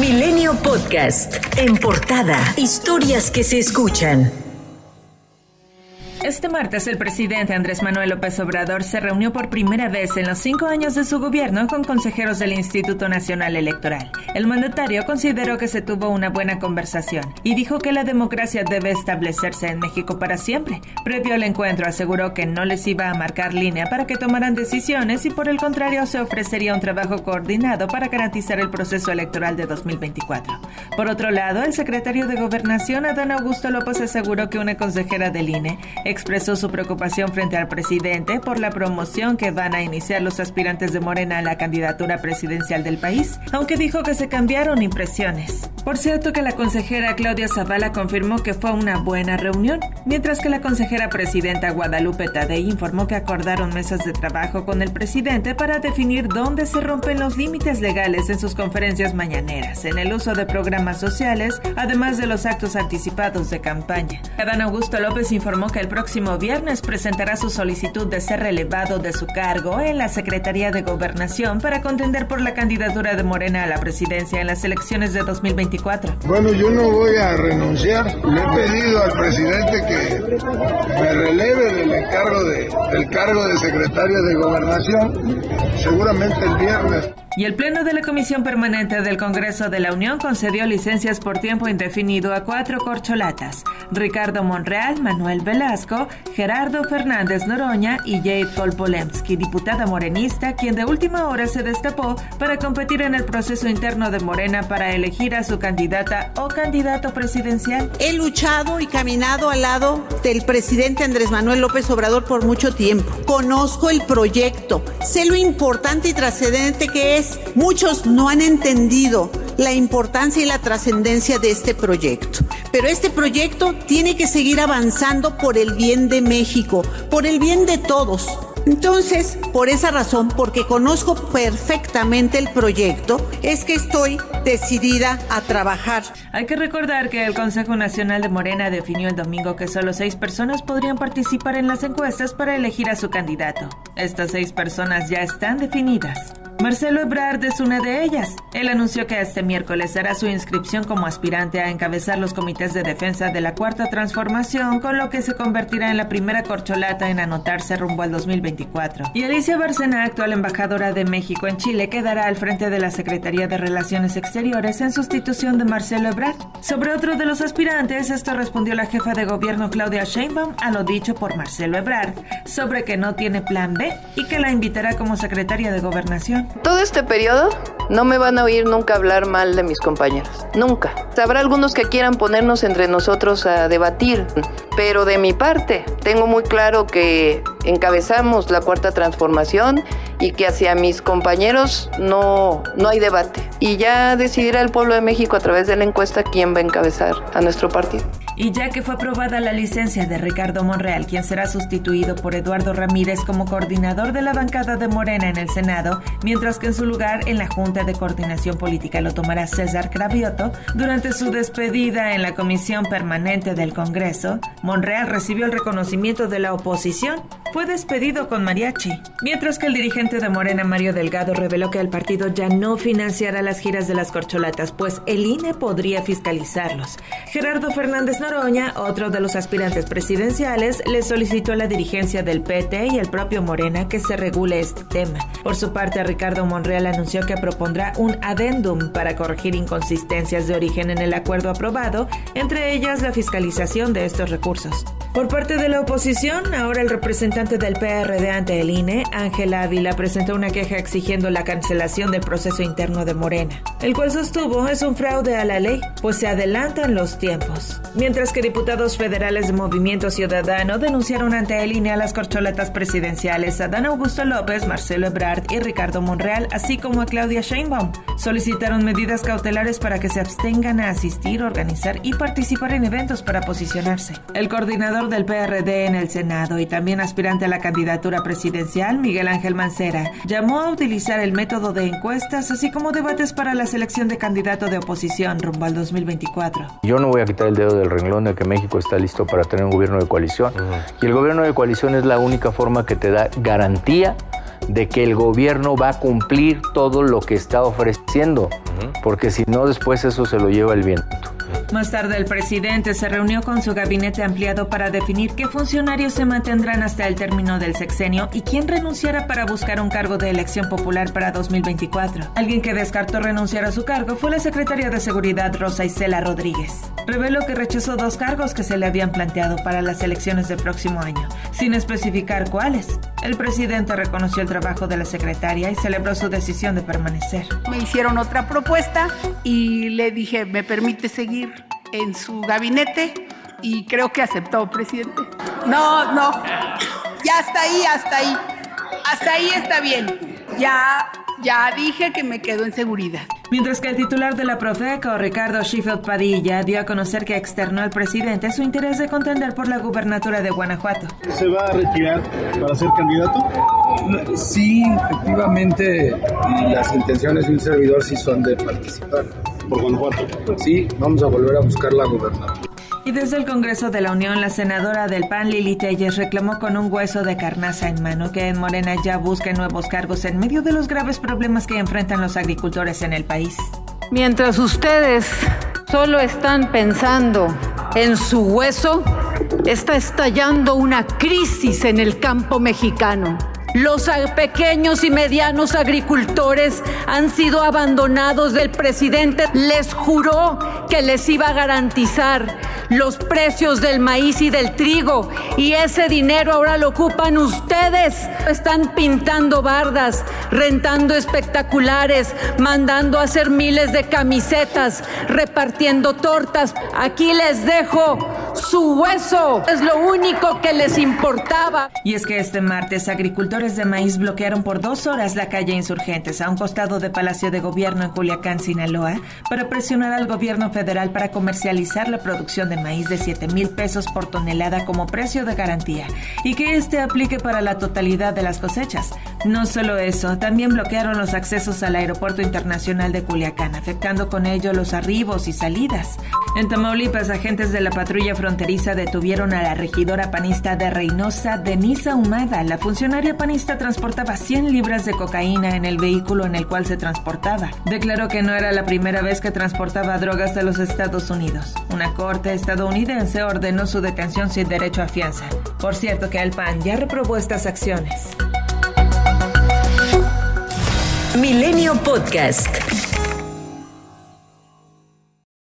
Milenio Podcast. En portada. Historias que se escuchan. Este martes el presidente Andrés Manuel López Obrador se reunió por primera vez en los cinco años de su gobierno con consejeros del Instituto Nacional Electoral. El mandatario consideró que se tuvo una buena conversación y dijo que la democracia debe establecerse en México para siempre. Previo al encuentro aseguró que no les iba a marcar línea para que tomaran decisiones y por el contrario se ofrecería un trabajo coordinado para garantizar el proceso electoral de 2024. Por otro lado, el secretario de Gobernación Adán Augusto López aseguró que una consejera del INE expresó su preocupación frente al presidente por la promoción que van a iniciar los aspirantes de Morena a la candidatura presidencial del país, aunque dijo que se cambiaron impresiones. Por cierto que la consejera Claudia Zavala confirmó que fue una buena reunión, mientras que la consejera presidenta Guadalupe Tadei informó que acordaron mesas de trabajo con el presidente para definir dónde se rompen los límites legales en sus conferencias mañaneras, en el uso de programas sociales, además de los actos anticipados de campaña. Adán Augusto López informó que el próximo viernes presentará su solicitud de ser relevado de su cargo en la Secretaría de Gobernación para contender por la candidatura de Morena a la presidencia en las elecciones de 2024. Bueno, yo no voy a renunciar. Le he pedido al presidente que me releve del del cargo de secretario de Gobernación, seguramente el viernes. Y el Pleno de la Comisión Permanente del Congreso de la Unión concedió licencias por tiempo indefinido a cuatro corcholatas. Ricardo Monreal, Manuel Velasco, Gerardo Fernández Noroña y Jade Kolpolemsky, diputada morenista, quien de última hora se destapó para competir en el proceso interno de Morena para elegir a su candidata o candidato presidencial. He luchado y caminado al lado del presidente Andrés Manuel López Obrador por mucho tiempo. Conozco el proyecto, sé lo importante y trascendente que es muchos no han entendido la importancia y la trascendencia de este proyecto. Pero este proyecto tiene que seguir avanzando por el bien de México, por el bien de todos. Entonces, por esa razón, porque conozco perfectamente el proyecto, es que estoy decidida a trabajar. Hay que recordar que el Consejo Nacional de Morena definió el domingo que solo seis personas podrían participar en las encuestas para elegir a su candidato. Estas seis personas ya están definidas. Marcelo Ebrard es una de ellas. Él anunció que este miércoles hará su inscripción como aspirante a encabezar los comités de defensa de la Cuarta Transformación, con lo que se convertirá en la primera corcholata en anotarse rumbo al 2024. Y Alicia Bárcena, actual embajadora de México en Chile, quedará al frente de la Secretaría de Relaciones Exteriores en sustitución de Marcelo Ebrard. Sobre otro de los aspirantes, esto respondió la jefa de gobierno Claudia Sheinbaum a lo dicho por Marcelo Ebrard sobre que no tiene plan B y que la invitará como secretaria de Gobernación. Todo este periodo no me van a oír nunca hablar mal de mis compañeros. Nunca. Habrá algunos que quieran ponernos entre nosotros a debatir, pero de mi parte tengo muy claro que encabezamos la cuarta transformación y que hacia mis compañeros no, no hay debate. Y ya decidirá el pueblo de México a través de la encuesta quién va a encabezar a nuestro partido. Y ya que fue aprobada la licencia de Ricardo Monreal, quien será sustituido por Eduardo Ramírez como coordinador de la bancada de Morena en el Senado, mientras que en su lugar en la Junta de Coordinación Política lo tomará César Cravioto, durante su despedida en la Comisión Permanente del Congreso, Monreal recibió el reconocimiento de la oposición. Fue despedido con mariachi, mientras que el dirigente de Morena, Mario Delgado, reveló que el partido ya no financiará las giras de las corcholatas, pues el INE podría fiscalizarlos. Gerardo Fernández Noroña, otro de los aspirantes presidenciales, le solicitó a la dirigencia del PT y el propio Morena que se regule este tema. Por su parte, Ricardo Monreal anunció que propondrá un adendum para corregir inconsistencias de origen en el acuerdo aprobado, entre ellas la fiscalización de estos recursos. Por parte de la oposición, ahora el representante del PRD ante el INE, Ángel Ávila, presentó una queja exigiendo la cancelación del proceso interno de Morena, el cual sostuvo es un fraude a la ley, pues se adelantan los tiempos. Mientras que diputados federales de Movimiento Ciudadano denunciaron ante el INE a las corcholetas presidenciales Adán Augusto López, Marcelo Ebrard y Ricardo Monreal, así como a Claudia Sheinbaum. Solicitaron medidas cautelares para que se abstengan a asistir, organizar y participar en eventos para posicionarse. El coordinador del PRD en el Senado y también aspirante a la candidatura presidencial, Miguel Ángel Mancera, llamó a utilizar el método de encuestas, así como debates para la selección de candidato de oposición rumbo al 2024. Yo no voy a quitar el dedo del renglón de que México está listo para tener un gobierno de coalición. Y el gobierno de coalición es la única forma que te da garantía de que el gobierno va a cumplir todo lo que está ofreciendo, porque si no después eso se lo lleva el viento. Más tarde, el presidente se reunió con su gabinete ampliado para definir qué funcionarios se mantendrán hasta el término del sexenio y quién renunciará para buscar un cargo de elección popular para 2024. Alguien que descartó renunciar a su cargo fue la secretaria de Seguridad Rosa Isela Rodríguez. Reveló que rechazó dos cargos que se le habían planteado para las elecciones del próximo año, sin especificar cuáles. El presidente reconoció el trabajo de la secretaria y celebró su decisión de permanecer. Me hicieron otra propuesta y le dije, ¿me permite seguir en su gabinete? Y creo que aceptó, presidente. No, no. Ya hasta ahí, hasta ahí. Hasta ahí está bien. Ya, ya dije que me quedo en seguridad. Mientras que el titular de la Profeco, Ricardo Sheffield Padilla, dio a conocer que externó al presidente su interés de contender por la gubernatura de Guanajuato. ¿Se va a retirar para ser candidato? Sí, efectivamente, las intenciones de un servidor sí son de participar. ¿Por Guanajuato? Sí, vamos a volver a buscar la gubernatura. Y desde el Congreso de la Unión, la senadora del PAN, Lili Telles, reclamó con un hueso de carnaza en mano que en Morena ya busquen nuevos cargos en medio de los graves problemas que enfrentan los agricultores en el país. Mientras ustedes solo están pensando en su hueso, está estallando una crisis en el campo mexicano. Los pequeños y medianos agricultores han sido abandonados del presidente. Les juró que les iba a garantizar los precios del maíz y del trigo y ese dinero ahora lo ocupan ustedes. Están pintando bardas, rentando espectaculares, mandando a hacer miles de camisetas, repartiendo tortas. Aquí les dejo su hueso. Es lo único que les importaba. Y es que este martes agricultores de maíz bloquearon por dos horas la calle Insurgentes a un costado de Palacio de Gobierno en Culiacán, Sinaloa, para presionar al gobierno federal para comercializar la producción de maíz de 7 mil pesos por tonelada como precio de garantía y que este aplique para la totalidad de las cosechas. No solo eso, también bloquearon los accesos al Aeropuerto Internacional de Culiacán, afectando con ello los arribos y salidas. En Tamaulipas, agentes de la patrulla fronteriza detuvieron a la regidora panista de Reynosa, Denisa Humada. La funcionaria panista transportaba 100 libras de cocaína en el vehículo en el cual se transportaba. Declaró que no era la primera vez que transportaba drogas a los Estados Unidos. Una corte estadounidense ordenó su detención sin derecho a fianza. Por cierto que el PAN ya reprobó estas acciones. Milenio Podcast.